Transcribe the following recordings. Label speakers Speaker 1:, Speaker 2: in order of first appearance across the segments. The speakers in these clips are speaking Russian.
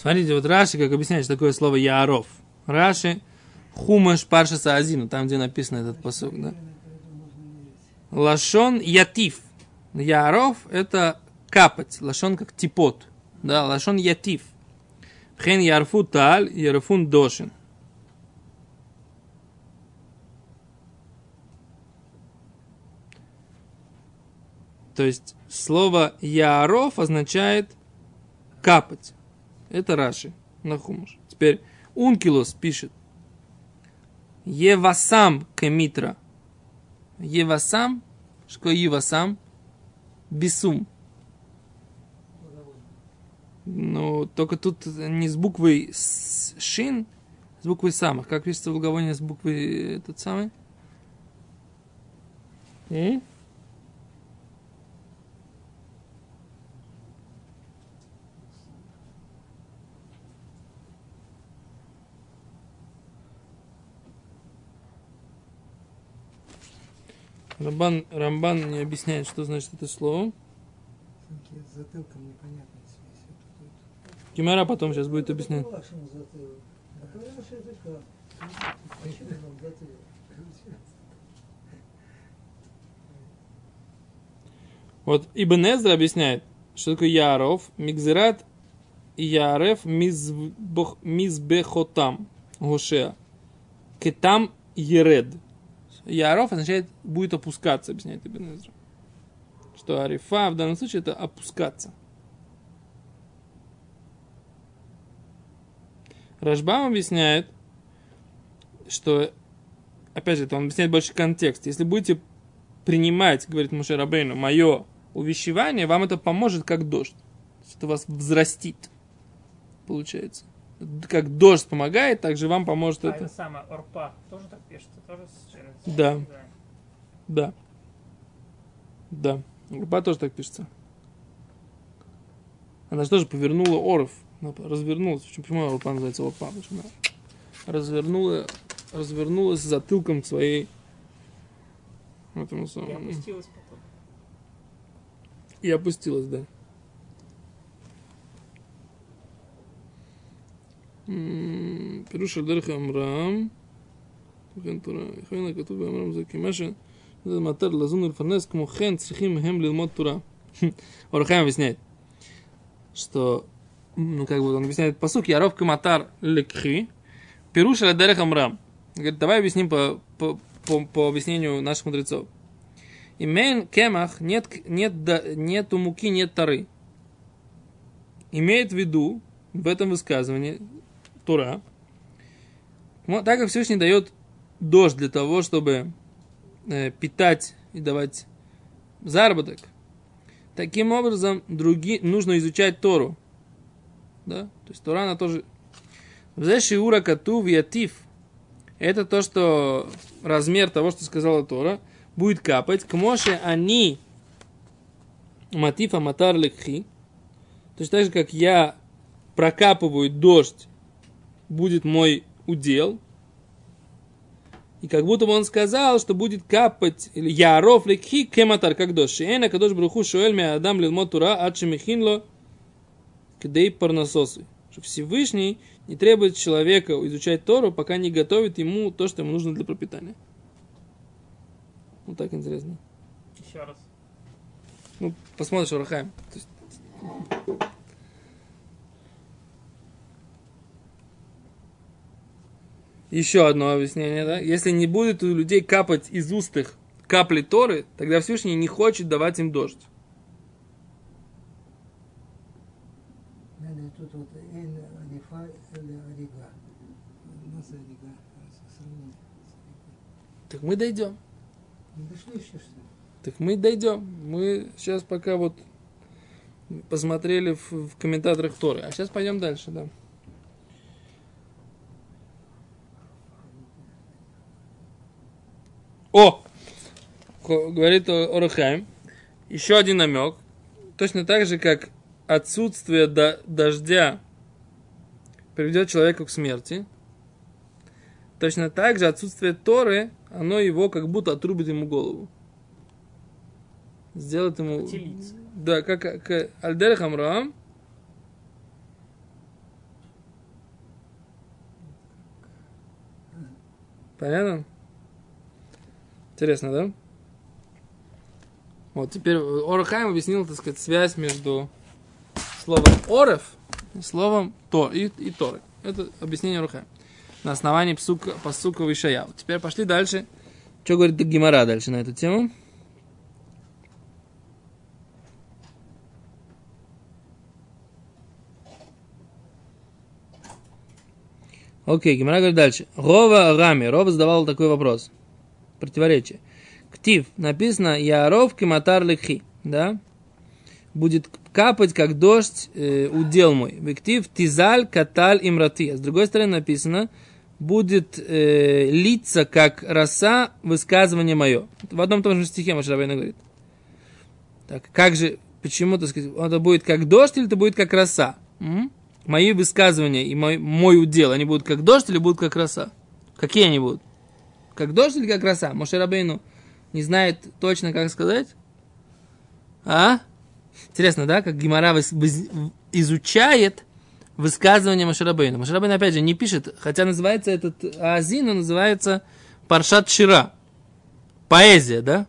Speaker 1: Смотрите, вот Раши, как объясняет, что такое слово Яров. Раши, Хумаш Парша Саазину, там, где написан этот посыл, да? Лашон Ятив. Яров – это капать. Лашон как типот. Да, лашон Ятив. Хен Ярфу Таль, Ярфун Дошин. То есть слово Яров означает капать. Это Раши на хумаш. Теперь Ункилос пишет. Евасам кемитра. Евасам, что Евасам? Бисум. Ну, только тут не с буквой шин, с буквой самых. Как пишется в с буквой этот самый? И? Рамбан, Рамбан не объясняет, что значит это слово. Кимара потом сейчас будет объяснять. Вот Ибн Эзра объясняет, что такое Яров, Мигзерат и Ярев Мизбехотам Гошеа. Кетам Еред. Яров означает будет опускаться, объясняет Ибн Эзра. Что Арифа в данном случае это опускаться. Рашбам объясняет, что, опять же, это он объясняет больше контекст. Если будете принимать, говорит Муше Рабейну, мое увещевание, вам это поможет как дождь. Это вас взрастит, получается. Как дождь помогает, так же вам поможет
Speaker 2: А
Speaker 1: это.
Speaker 2: это самое, орпа, тоже так пишется? Тоже с через-
Speaker 1: Да. Да. Да. Руба тоже так пишется. Она же тоже повернула оров. Развернулась. Почему, Орпа называется Орпа? Почему развернула, развернулась затылком к своей этому
Speaker 2: И
Speaker 1: самому.
Speaker 2: опустилась потом.
Speaker 1: И опустилась, да. פירוש על דרך אמרם, וכן תורה, לכן הכתוב באמרם זה כי מה ש... זה מטר לזון ולפרנס, כמו כן צריכים הם ללמוד תורה. Орахайм объясняет, что, ну, как бы он объясняет посук, Яров Каматар Лекхи, Пируш Дерех Амрам. Говорит, давай объясним по, по, по, по объяснению наших мудрецов. Имен кемах нет, нет, да- нету муки, нет тары. Имеет в виду в этом высказывании Тура, так как Всевышний дает дождь для того, чтобы э, питать и давать заработок, таким образом други, нужно изучать Тору. Да? То есть Тора, она тоже... Шиура Катув Ятив. Это то, что размер того, что сказала Тора, будет капать. К Моше они Матифа Матар Лекхи. Точно так же, как я прокапываю дождь, будет мой удел. И как будто бы он сказал, что будет капать, или Яров лекхи кематар, как дождь. Шиэна кадош бруху шуэль ме адам лилмот тура ачи мехинло кдей парнасосы. Что Всевышний не требует человека изучать Тору, пока не готовит ему то, что ему нужно для пропитания. Вот так интересно.
Speaker 2: Еще раз.
Speaker 1: Ну, посмотришь, Урахаем. То есть, Еще одно объяснение, да? Если не будет у людей капать из уст их капли Торы, тогда Всевышний не хочет давать им дождь.
Speaker 3: Сравнение.
Speaker 1: Так мы дойдем.
Speaker 3: Не дошли еще что ли?
Speaker 1: Так мы дойдем. Мы сейчас пока вот посмотрели в, в комментаторах Торы. А сейчас пойдем дальше, да. О! Говорит Орахайм. Еще один намек. Точно так же, как отсутствие до, дождя приведет человека к смерти. Точно так же отсутствие Торы, оно его как будто отрубит ему голову. Сделает ему...
Speaker 2: Телиться.
Speaker 1: Да, как, э, как Альдер Хамрам. Понятно? Интересно, да? Вот теперь Орахайм объяснил, так сказать, связь между словом Орев и словом Тор и, и Торы. Это объяснение Орахайм. На основании псука, пасука Вишаяу. Теперь пошли дальше. Что говорит Гимара дальше на эту тему? Окей, Гимара говорит дальше. Рова Рами. Рова задавал такой вопрос. Противоречие. Ктив. Написано Яров Киматар Лекхи. Да? Будет капать, как дождь, э, удел мой. Вектив Тизаль Каталь Имрати. С другой стороны написано будет э, литься, как роса, высказывание мое. В одном и том же стихе Машарабайна говорит. Так, как же, почему, так сказать, это будет как дождь или это будет как роса? М? мои высказывания и мой, мой удел, они будут как дождь или будут как роса? Какие они будут? Как дождь или как роса? Моше Рабейну не знает точно, как сказать? А? Интересно, да, как Гимара изучает высказывание Машарабейна. Машарабейн, опять же, не пишет, хотя называется этот Азин, но называется Паршат Шира. Поэзия, да?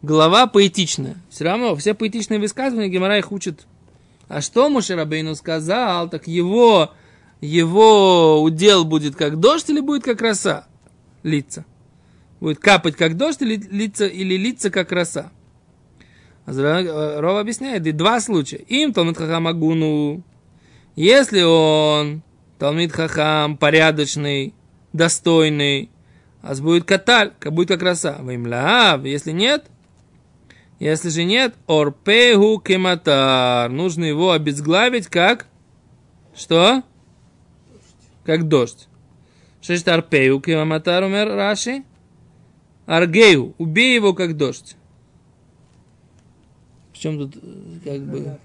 Speaker 1: Глава поэтичная. Все равно все поэтичные высказывания Гимара их учит а что Мушерабейну сказал, так его, его удел будет как дождь или будет как роса? Лица. Будет капать как дождь или лица, или лица как роса? Рова объясняет, и два случая. Им Талмит Хахам Агуну, если он Талмит Хахам порядочный, достойный, а будет каталь, будет как роса. Вимляв, если нет, если же нет, орпеху кематар. Нужно его обезглавить как? Что? Как дождь. Шесть арпею кематар умер Раши. Аргею. Убей его как дождь. В чем тут э, как бы...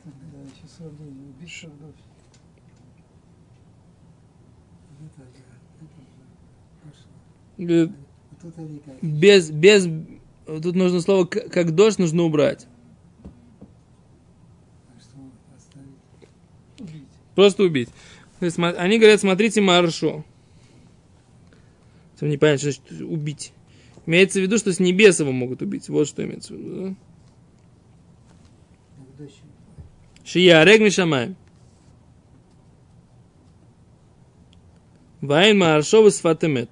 Speaker 1: Без, без, тут нужно слово как дождь нужно убрать. Просто убить. Они говорят, смотрите маршу. Не понятно, что значит убить. Имеется в виду, что с небес его могут убить. Вот что имеется в виду. Да? Шия, рег мишамай. Вайн маршо из фатемет.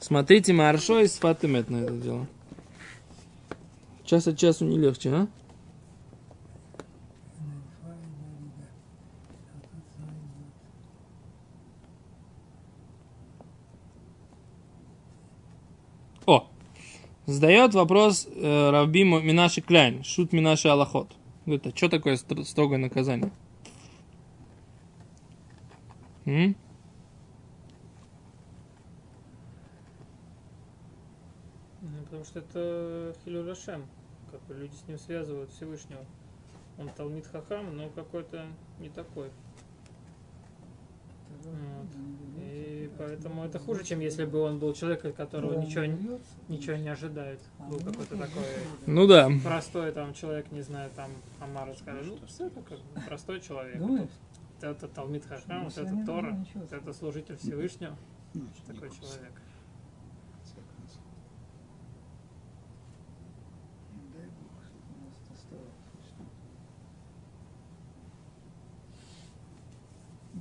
Speaker 1: Смотрите маршо из фатемет на это дело. Час от часу не легче, а? О, задает вопрос э, Равби Минаши Кляйн, шут Минаши Аллахот. Говорит, а что такое строгое наказание? М?
Speaker 2: Ну, потому что это Хилюрашем как бы люди с ним связывают Всевышнего. Он Талмит Хахам, но какой-то не такой. Вот. И поэтому это хуже, чем если бы он был человек, от которого ничего, ничего не ожидает. Был какой-то такой
Speaker 1: ну, да.
Speaker 2: простой там человек, не знаю, там Амара скажет, ну, все это как бы простой человек. Вот это Талмит Хашам, вот это Тора, вот это служитель Всевышнего. Такой человек.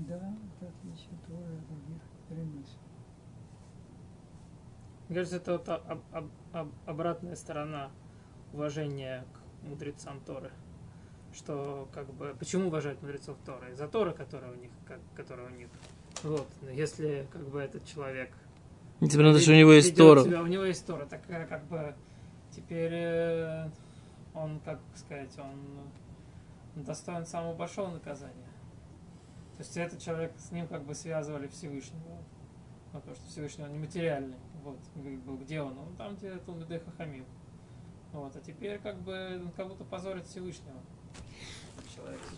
Speaker 3: Да, это отличие Торы от других приносит.
Speaker 2: Мне кажется, это вот об, об, об, обратная сторона уважения к мудрецам Торы. Что как бы почему уважать мудрецов Торы? Из-за Торы, которая у них, как, которая у них. Вот, если как бы этот человек.
Speaker 1: Несмотря на то, что у него есть Тора.
Speaker 2: Себя, у него есть Тора, так э, как бы теперь э, он, как сказать, он достоин самого большого наказания. То есть этот человек, с ним как бы связывали Всевышнего. Ну, потому что Всевышний он нематериальный. Вот, где он? Он там, где Талмидей Хахамим. Вот, а теперь как бы он как будто позорит Всевышнего.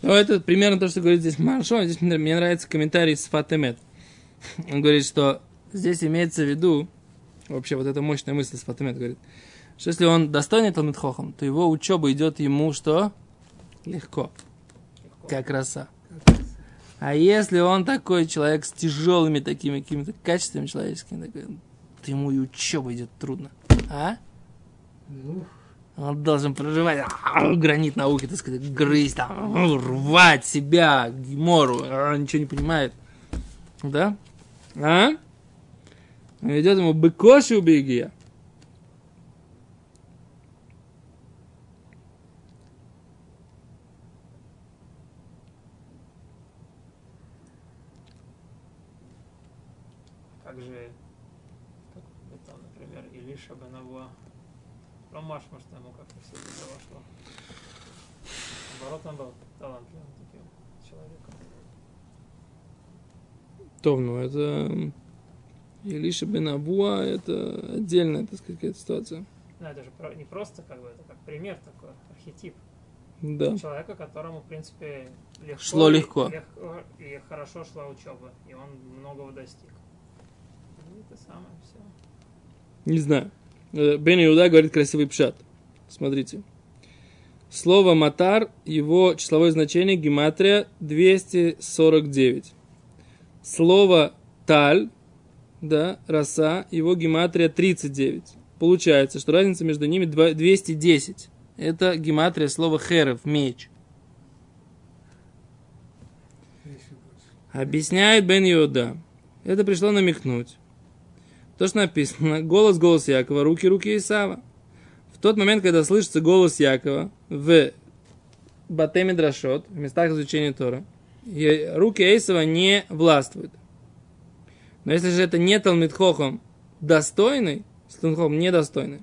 Speaker 1: Ну, это примерно то, что говорит здесь Маршо. Здесь мне, мне нравится комментарий с Фатемет. Он говорит, что здесь имеется в виду, вообще вот эта мощная мысль с Фатемет говорит, что если он достанет Талмит Хохам, то его учеба идет ему что? Легко. Легко. Как роса. А если он такой человек с тяжелыми такими какими-то качествами человеческими, такой, как-то ему и учеба идет трудно. А? Он должен проживать а, гранит науки, так сказать, грызть, там, рвать себя, гемору, а, ничего не понимает. Да? А? Идет ему быкоши убеги.
Speaker 2: Как же, как это, например, Илиша Бенавуа. Ромаш, может, ему как-то все это вошло. Наоборот, он был талантливым таким человеком.
Speaker 1: То, ну это Илиша бен Абуа, это отдельная, так сказать, какая-то ситуация.
Speaker 2: Ну, это же не просто как бы, это как пример такой, архетип.
Speaker 1: Да.
Speaker 2: Человека, которому, в принципе, легко.
Speaker 1: Шло
Speaker 2: и-
Speaker 1: легко.
Speaker 2: легко И хорошо шла учеба. И он многого достиг. И это самое все.
Speaker 1: Не знаю. Э, Бен Иуда говорит красивый пшат. Смотрите. Слово матар, его числовое значение гематрия 249. Слово таль, да, роса, его гематрия 39. Получается, что разница между ними два- 210. Это гематрия слова херев, меч. Объясняет Бен Иуда. Это пришло намекнуть. То, что написано, голос, голос Якова, руки, руки Исава. В тот момент, когда слышится голос Якова в Батеме Драшот, в местах изучения Тора, руки Эйсова не властвуют. Но если же это не Талмитхохом достойный, с Талмитхохом недостойный,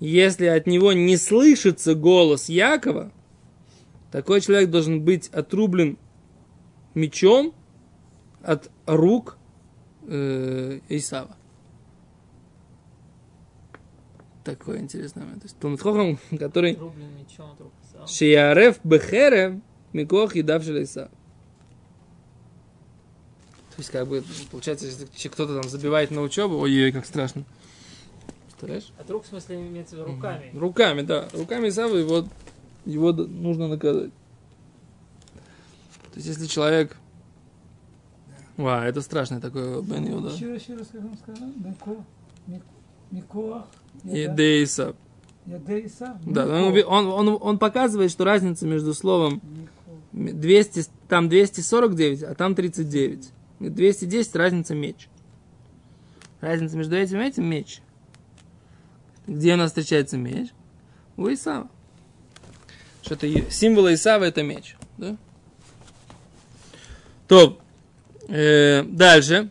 Speaker 1: если от него не слышится голос Якова, такой человек должен быть отрублен мечом от рук э, Исава. Такой интересный момент. То есть Талмитхохам, который
Speaker 2: Исава.
Speaker 1: Шиярев Бехерем Микох едавший Исав. То есть, как бы, получается, если кто-то там забивает на учебу, ой-ой, как страшно. Представляешь?
Speaker 2: От рук, в смысле, имеется в виду руками.
Speaker 1: Руками, да. Руками Исава его, его нужно наказать. То есть, если человек... Ва, это страшный такой Бен Иуда.
Speaker 3: Еще, еще раз, как он сказал, Мико, Мик- Микоах,
Speaker 1: Еде Исав.
Speaker 3: Ядейса,
Speaker 1: Да, он, он, он, он показывает, что разница между словом 200, там 249, а там 39. 210 разница меч. Разница между этим и этим меч. Где у нас встречается меч? У Исава. Что-то символ Исава это меч. Да? То, э, дальше.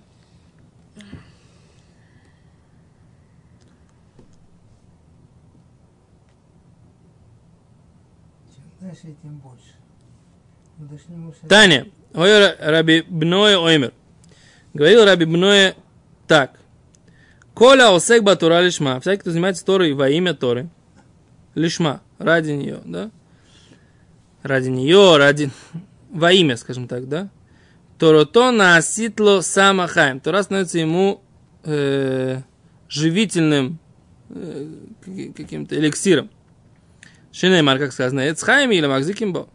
Speaker 3: Чем дальше, тем больше. Мы дошли, может,
Speaker 1: Таня, ой, Ра- Раби Бное Оймер. Говорил Раби Бное так. Коля осек батура лишма. Всякий, кто занимается Торой во имя Торы. Лишма. Ради нее, да? Ради нее, ради... Во имя, скажем так, да? Торото на ситло самахаем. Тора становится ему э, живительным э, каки- каким-то эликсиром. Шинеймар, как сказано, Эцхайм или Макзикимбо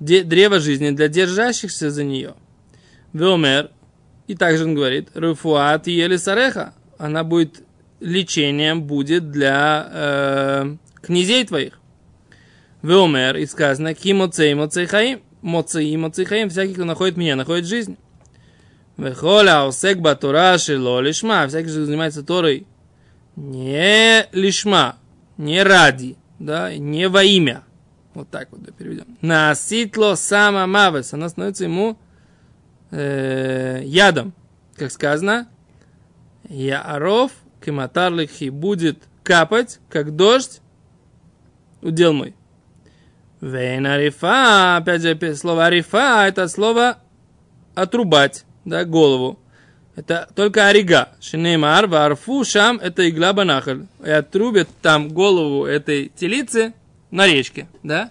Speaker 1: древо жизни для держащихся за нее. Веомер, и также он говорит, Руфуат ели сареха, она будет лечением будет для э, князей твоих. Веомер, и сказано, ки моцей моцей хаим, моцей моцей хаим, всякий, кто находит меня, находит жизнь. Вехоля осек батура шело лишма, всякий, кто занимается Торой, не лишма, не ради, да, не во имя, вот так вот да, переведем. Наситло сама мавес. Она становится ему э, ядом. Как сказано, Яаров кематарлихи будет капать, как дождь, удел мой. Вейн арифа, опять же, слово арифа, это слово отрубать, да, голову. Это только орига. Шинеймар, варфу, шам, это игла банахаль. И отрубят там голову этой телицы на речке, да?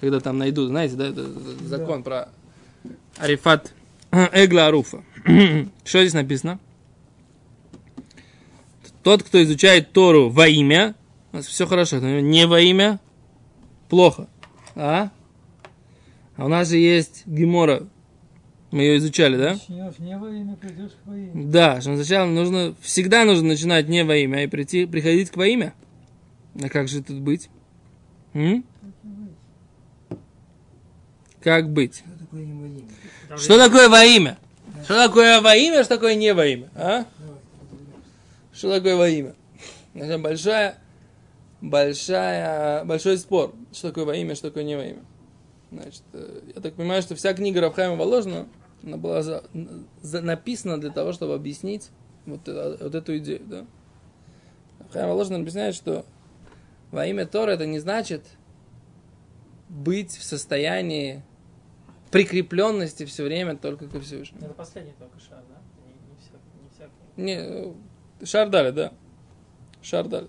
Speaker 1: Когда там найдут, знаете, да, это закон про арифат эгла аруфа. Что здесь написано? Тот, кто изучает Тору во имя, у нас все хорошо, не во имя, плохо. А? А у нас же есть Гемора Мы ее изучали, да?
Speaker 3: Начнешь не во имя, придешь к во имя.
Speaker 1: Да, что сначала нужно, всегда нужно начинать не во имя, а и прийти, приходить к во имя. А как же тут быть? М? Как быть?
Speaker 3: Что такое не во имя?
Speaker 1: Что такое во имя? Что такое во имя, что такое не во имя? А? Что такое во имя? Значит, большая, большая, большой спор, что такое во имя, что такое не во имя. Значит, э, я так понимаю, что вся книга Рафхайма Воложина, она была за- за- написана для того, чтобы объяснить вот, это- вот эту идею. Да? Рафхайм Воложин объясняет, что во имя Тора это не значит быть в состоянии прикрепленности все время только ко Всевышнему.
Speaker 2: Это последний только шаг, да? Не, не, вся, не всякий.
Speaker 1: Не, э, шар дали, да. Шар дали.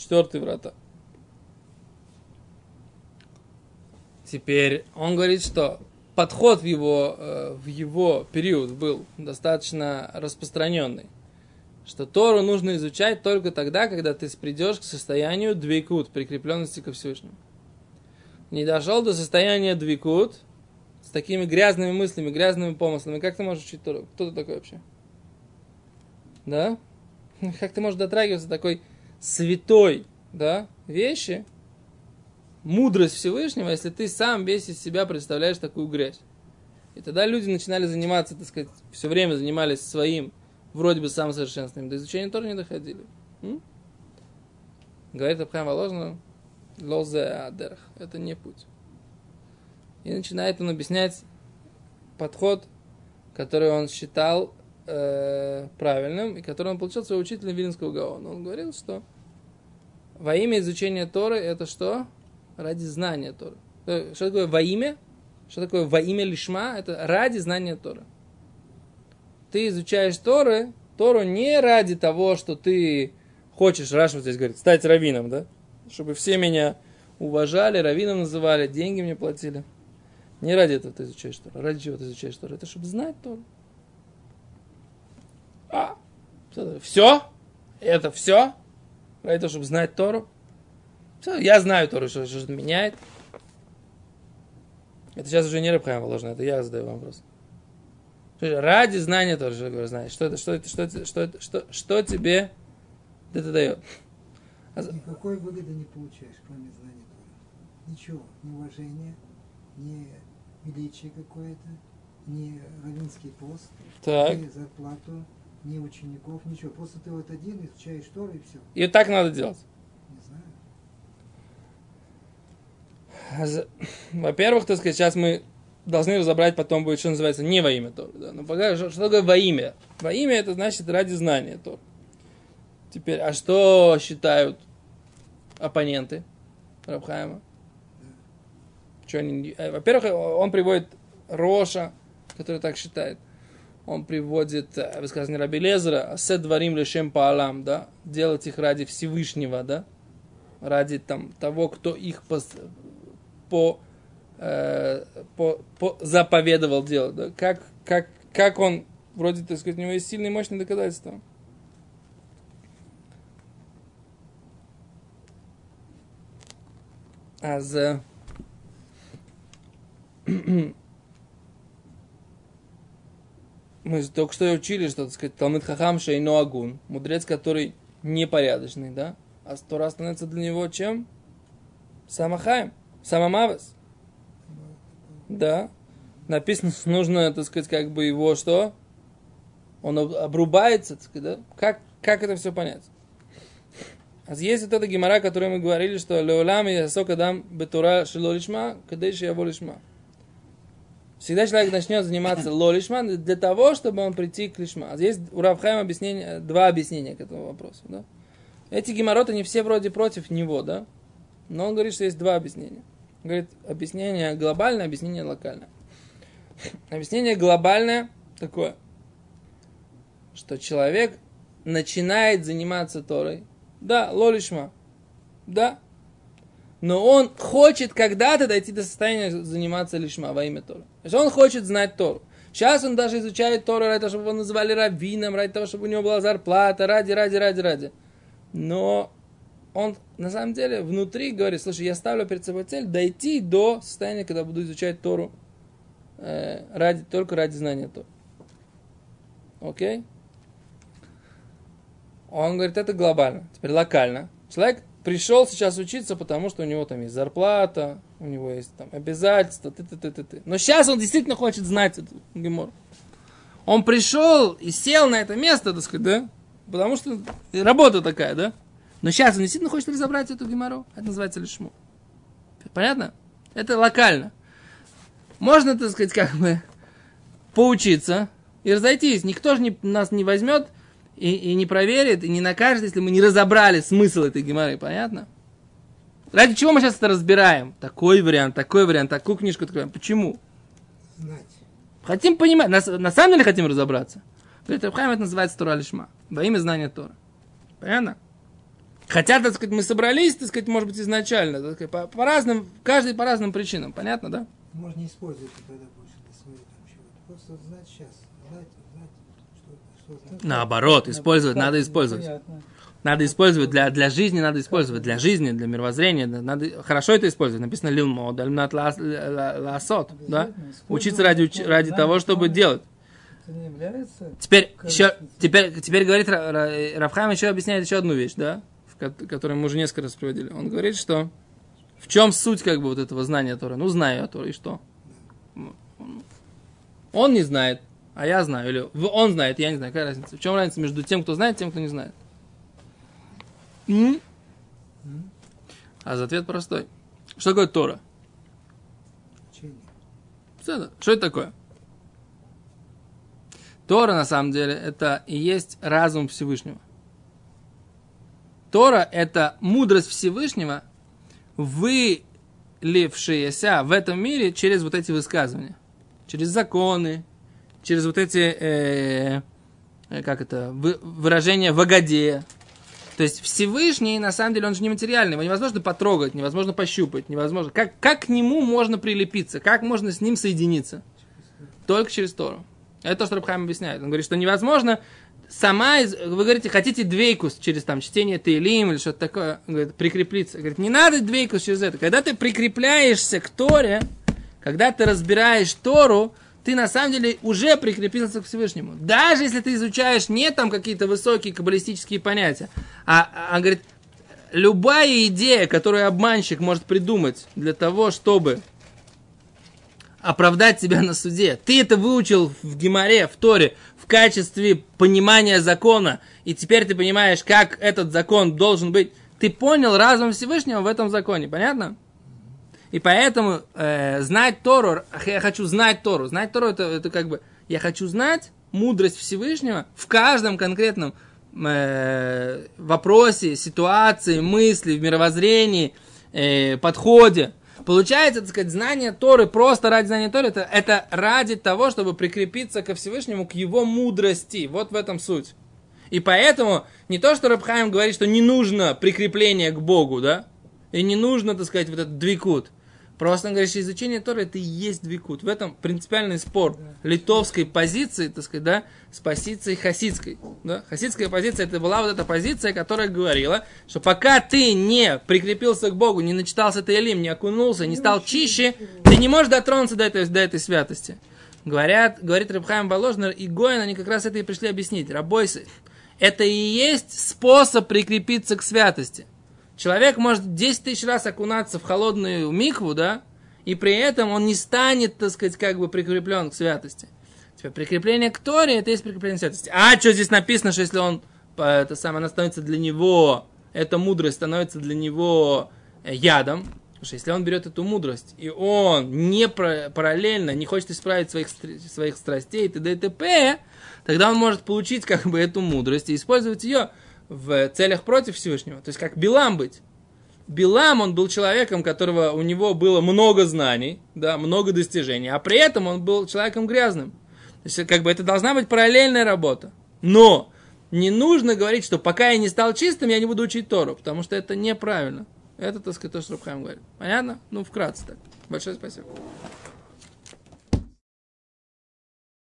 Speaker 1: Четвертые врата. Теперь он говорит, что подход в его, э, в его период был достаточно распространенный. Что Тору нужно изучать только тогда, когда ты придешь к состоянию двикут, прикрепленности ко Всевышнему. Не дошел до состояния двикут с такими грязными мыслями, грязными помыслами. Как ты можешь учить Тору? Кто ты такой вообще? Да? Как ты можешь дотрагиваться до такой святой, да, вещи, мудрость Всевышнего, если ты сам весь из себя представляешь такую грязь. И тогда люди начинали заниматься, так сказать, все время занимались своим, вроде бы самосовершенствованием, до изучения тоже не доходили. М? Говорит Абхам Воложно, лозе адерх, это не путь. И начинает он объяснять подход, который он считал э, правильным, и который он получил своего учителя Вилинского Гаона. Он говорил, что во имя изучения Торы это что? Ради знания Торы. Э, Что такое во имя? Что такое во имя лишма? Это ради знания Торы. Ты изучаешь Торы, Тору не ради того, что ты хочешь, Раш вот здесь говорит, стать раввином, да? Чтобы все меня уважали, раввином называли, деньги мне платили. Не ради этого ты изучаешь Тору. Ради чего ты изучаешь Тору? Это чтобы знать Тору. А, все? Это все? Ради того, чтобы знать Тору? Все, я знаю Тору, что, что это меняет. Это сейчас уже не Рабхайм Воложен, это я задаю вам вопрос. Ради знания Торы, что говорю, знаешь, что это, что это, что это, что это, что, что тебе это дает? А
Speaker 3: Никакой выгоды не получаешь, кроме знания Торы. Ничего, ни уважения, ни величия какое-то, ни равинский пост,
Speaker 1: Так.
Speaker 3: ни зарплату, ни учеников, ничего. Просто ты вот один изучаешь Тору и все.
Speaker 1: И так надо делать. Во-первых, так сказать, сейчас мы должны разобрать, потом будет, что называется, не во имя Торы. Да? Но пока, что, что такое во имя? Во имя это значит ради знания Торы. Теперь, а что считают оппоненты Рабхайма? Что они... э, Во-первых, он приводит Роша, который так считает. Он приводит э, высказывание Раби Лезера, «Сет дворим лешем паалам», да, делать их ради Всевышнего, да, ради там, того, кто их пос- по, э, по, по- заповедовал делать. Да? Как, как, как он, вроде, так сказать, у него есть сильные мощные доказательства. А за... Мы только что учили, что, так сказать, Талмит Хахам Шейно Агун, мудрец, который непорядочный, да? А Тора становится для него чем? Самахаем, Самамавас. Да. Написано, что нужно, так сказать, как бы его что? Он об- обрубается, так сказать, да? Как, как это все понять? А есть вот эта гемора, о которой мы говорили, что Леолам и Асокадам Бетура Шилолишма, Кадеши Яволишма. Всегда человек начнет заниматься лолишма для того, чтобы он прийти к лишма. Здесь у Равхайма объяснение, два объяснения к этому вопросу. Да? Эти геморроты не все вроде против него, да? Но он говорит, что есть два объяснения. Он говорит, объяснение глобальное, объяснение локальное. Объяснение глобальное такое, что человек начинает заниматься Торой. Да, лолишма. Да. Но он хочет когда-то дойти до состояния заниматься лишма во имя Торы. То есть он хочет знать Тору. Сейчас он даже изучает Тору ради того, чтобы его называли раввином, ради того, чтобы у него была зарплата, ради, ради, ради, ради. Но он на самом деле внутри говорит, слушай, я ставлю перед собой цель дойти до состояния, когда буду изучать Тору э, ради, только ради знания Торы. Окей? Он говорит, это глобально. Теперь локально. Человек пришел сейчас учиться, потому что у него там есть зарплата, у него есть там обязательства, ты, ты, ты, ты, ты. Но сейчас он действительно хочет знать эту гемор. Он пришел и сел на это место, так сказать, да? Потому что работа такая, да? Но сейчас он действительно хочет разобрать эту гемору. Это называется лишму. Понятно? Это локально. Можно, так сказать, как бы поучиться и разойтись. Никто же не, нас не возьмет и, и не проверит, и не накажет, если мы не разобрали смысл этой геморры. Понятно? Ради чего мы сейчас это разбираем? Такой вариант, такой вариант, такую книжку открываем. Почему?
Speaker 3: Знать.
Speaker 1: Хотим понимать, на, на самом деле хотим разобраться. Говорит, Рабхайм это называется Тора Лишма. Во имя знания Тора. Понятно? Хотя, так сказать, мы собрались, так сказать, может быть, изначально, так сказать, по, по разным, каждый по разным причинам. Понятно, да?
Speaker 3: Можно использовать это для своего там чего-то. Просто знать сейчас. Знать, знать.
Speaker 1: Наоборот, использовать, надо использовать. Надо использовать для, для жизни, надо использовать для жизни, для мировоззрения. да, Надо, хорошо это использовать. Написано лилмо, дальмнат ласот, да?
Speaker 2: Обязательно
Speaker 1: Учиться ради, ради того, чтобы делать. Теперь еще, теперь, теперь говорит Ра- Ра- Рафхайм еще объясняет еще одну вещь, да, которую мы уже несколько раз приводили. Он говорит, что в чем суть как бы вот этого знания Торы? Ну, знаю я Торы, и что? Он не знает, а я знаю, или он знает, я не знаю, какая разница? В чем разница между тем, кто знает, и тем, кто не знает? М? А за ответ простой. Что такое Тора?
Speaker 3: Учение.
Speaker 1: Всё, Что это такое? Тора, на самом деле, это и есть разум Всевышнего. Тора – это мудрость Всевышнего, вылившаяся в этом мире через вот эти высказывания. Через законы, через вот эти, э, э, как это, вы- выражения в Агаде. То есть Всевышний, на самом деле, он же нематериальный. Его невозможно потрогать, невозможно пощупать, невозможно. Как, как к нему можно прилепиться? Как можно с ним соединиться? Только через Тору. Это то, что Рабхайм объясняет. Он говорит, что невозможно сама, из- вы говорите, хотите двейкус через там чтение Тейлим или что-то такое, Он говорит, прикрепиться. Говорит, не надо двейкус через это. Когда ты прикрепляешься к Торе, когда ты разбираешь Тору, ты на самом деле уже прикрепился к Всевышнему. Даже если ты изучаешь не там какие-то высокие каббалистические понятия, а, а, говорит, любая идея, которую обманщик может придумать для того, чтобы оправдать себя на суде. Ты это выучил в Гимаре, в Торе, в качестве понимания закона, и теперь ты понимаешь, как этот закон должен быть. Ты понял разум Всевышнего в этом законе, понятно? И поэтому э, знать Тору, я хочу знать Тору. Знать Тору это, это как бы, я хочу знать мудрость Всевышнего в каждом конкретном э, вопросе, ситуации, мысли, в мировоззрении, э, подходе. Получается, так сказать, знание Торы просто ради знания Торы, это, это ради того, чтобы прикрепиться ко Всевышнему, к его мудрости. Вот в этом суть. И поэтому не то, что Рабхайм говорит, что не нужно прикрепление к Богу, да? И не нужно, так сказать, вот этот двикут. Просто он говорит, что изучение Торы это и есть двикут. В этом принципиальный спор литовской позиции, так сказать, да, с позицией хасидской. Да? Хасидская позиция это была вот эта позиция, которая говорила, что пока ты не прикрепился к Богу, не начитался Таилим, не окунулся, не стал чище, ты не можешь дотронуться до этой, до этой святости. Говорят, говорит Рабхайм Боложнер и Гоин, они как раз это и пришли объяснить. Рабойсы, это и есть способ прикрепиться к святости. Человек может 10 тысяч раз окунаться в холодную микву, да, и при этом он не станет, так сказать, как бы прикреплен к святости. Теперь прикрепление к Торе, это есть прикрепление к святости. А что здесь написано, что если он, это самое, она становится для него, эта мудрость становится для него э, ядом, Потому что если он берет эту мудрость, и он не параллельно не хочет исправить своих, своих страстей, т.д. и т.п., тогда он может получить как бы эту мудрость и использовать ее в целях против Всевышнего. То есть как Билам быть. Билам, он был человеком, которого у него было много знаний, да, много достижений, а при этом он был человеком грязным. То есть как бы это должна быть параллельная работа. Но не нужно говорить, что пока я не стал чистым, я не буду учить Тору, потому что это неправильно. Это, так сказать, то, что Рабхайм говорит. Понятно? Ну, вкратце так. Большое спасибо.